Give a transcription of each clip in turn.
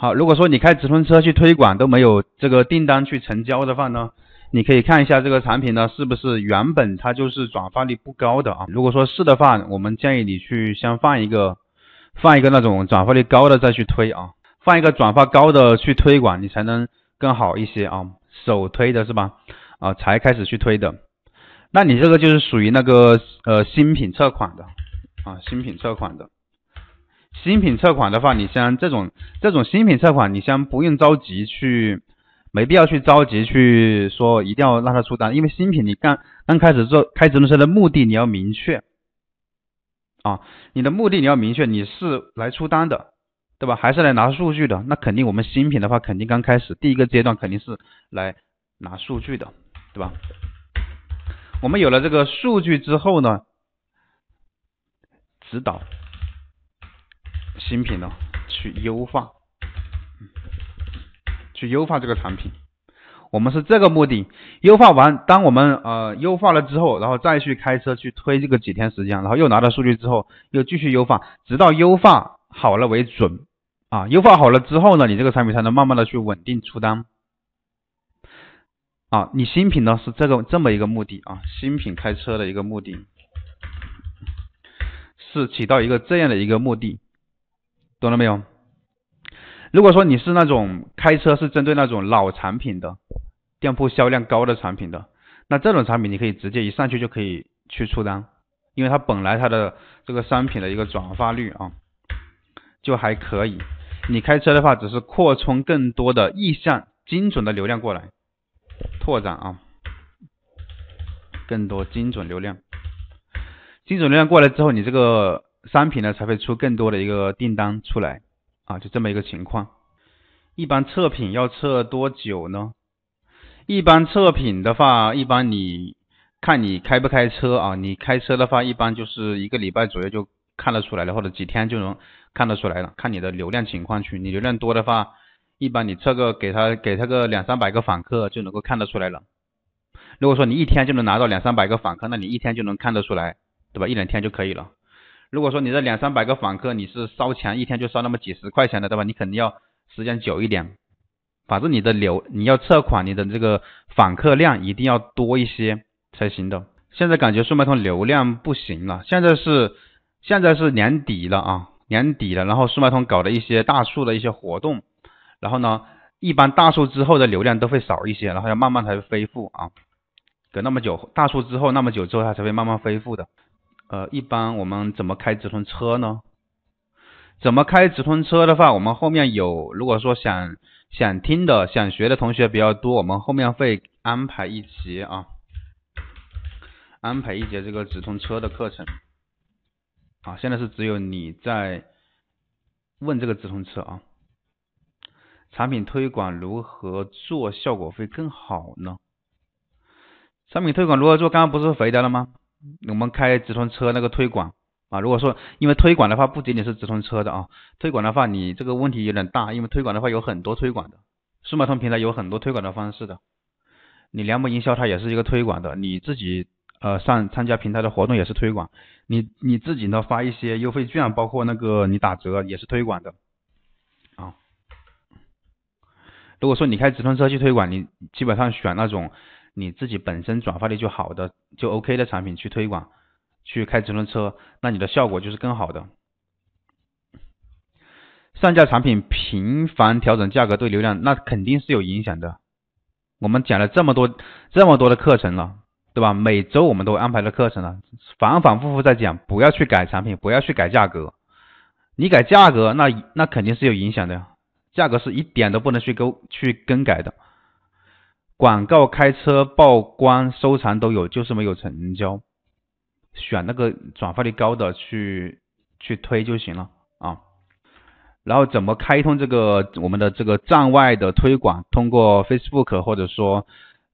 好，如果说你开直通车去推广都没有这个订单去成交的话呢，你可以看一下这个产品呢是不是原本它就是转发率不高的啊？如果说是的话，我们建议你去先放一个，放一个那种转发率高的再去推啊，放一个转发高的去推广，你才能更好一些啊。首推的是吧？啊，才开始去推的，那你这个就是属于那个呃新品测款的啊，新品测款的。新品测款的话，你像这种这种新品测款，你先不用着急去，没必要去着急去说一定要让他出单，因为新品你刚刚开始做开直通车的目的你要明确啊，你的目的你要明确，你是来出单的，对吧？还是来拿数据的？那肯定我们新品的话，肯定刚开始第一个阶段肯定是来拿数据的，对吧？我们有了这个数据之后呢，指导。新品呢，去优化，去优化这个产品，我们是这个目的。优化完，当我们呃优化了之后，然后再去开车去推这个几天时间，然后又拿到数据之后，又继续优化，直到优化好了为准啊。优化好了之后呢，你这个产品才能慢慢的去稳定出单啊。你新品呢是这个这么一个目的啊，新品开车的一个目的，是起到一个这样的一个目的。懂了没有？如果说你是那种开车是针对那种老产品的，店铺销量高的产品的，那这种产品你可以直接一上去就可以去出单，因为它本来它的这个商品的一个转化率啊就还可以。你开车的话，只是扩充更多的意向精准的流量过来，拓展啊，更多精准流量，精准流量过来之后，你这个。商品呢才会出更多的一个订单出来啊，就这么一个情况。一般测评要测多久呢？一般测评的话，一般你看你开不开车啊？你开车的话，一般就是一个礼拜左右就看得出来了，或者几天就能看得出来了。看你的流量情况去，你流量多的话，一般你测个给他给他个两三百个访客就能够看得出来了。如果说你一天就能拿到两三百个访客，那你一天就能看得出来，对吧？一两天就可以了。如果说你这两三百个访客，你是烧钱，一天就烧那么几十块钱的，对吧？你肯定要时间久一点。反正你的流，你要测款，你的这个访客量一定要多一些才行的。现在感觉速卖通流量不行了，现在是现在是年底了啊，年底了，然后速卖通搞的一些大促的一些活动，然后呢，一般大促之后的流量都会少一些，然后要慢慢才会恢复啊。隔那么久，大促之后那么久之后，它才会慢慢恢复的。呃，一般我们怎么开直通车呢？怎么开直通车的话，我们后面有，如果说想想听的、想学的同学比较多，我们后面会安排一节啊，安排一节这个直通车的课程。啊，现在是只有你在问这个直通车啊，产品推广如何做效果会更好呢？产品推广如何做？刚刚不是回答了吗？我们开直通车那个推广啊，如果说因为推广的话不仅仅是直通车的啊，推广的话你这个问题有点大，因为推广的话有很多推广的，数码通平台有很多推广的方式的，你联盟营销它也是一个推广的，你自己呃上参加平台的活动也是推广，你你自己呢发一些优惠券，包括那个你打折也是推广的啊。如果说你开直通车去推广，你基本上选那种。你自己本身转发率就好的就 OK 的产品去推广，去开直通车，那你的效果就是更好的。上架产品频繁调整价格对流量那肯定是有影响的。我们讲了这么多这么多的课程了，对吧？每周我们都安排了课程了，反反复复在讲，不要去改产品，不要去改价格。你改价格，那那肯定是有影响的，价格是一点都不能去勾去更改的。广告开车曝光收藏都有，就是没有成交。选那个转发率高的去去推就行了啊。然后怎么开通这个我们的这个站外的推广？通过 Facebook 或者说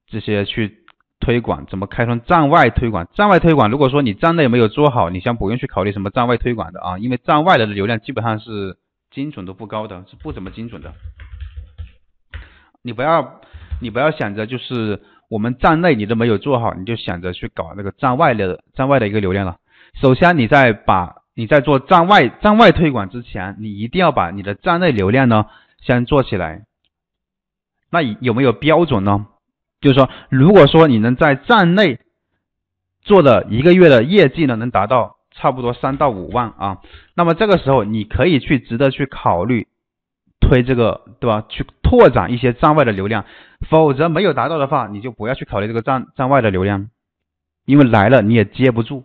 这些去推广，怎么开通站外推广？站外推广，如果说你站内没有做好，你先不用去考虑什么站外推广的啊，因为站外的流量基本上是精准度不高的，是不怎么精准的。你不要。你不要想着就是我们站内你都没有做好，你就想着去搞那个站外的站外的一个流量了。首先，你在把你在做站外站外推广之前，你一定要把你的站内流量呢先做起来。那有没有标准呢？就是说，如果说你能在站内做的一个月的业绩呢，能达到差不多三到五万啊，那么这个时候你可以去值得去考虑推这个，对吧？去拓展一些站外的流量。否则没有达到的话，你就不要去考虑这个站站外的流量，因为来了你也接不住，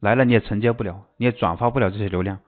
来了你也承接不了，你也转发不了这些流量。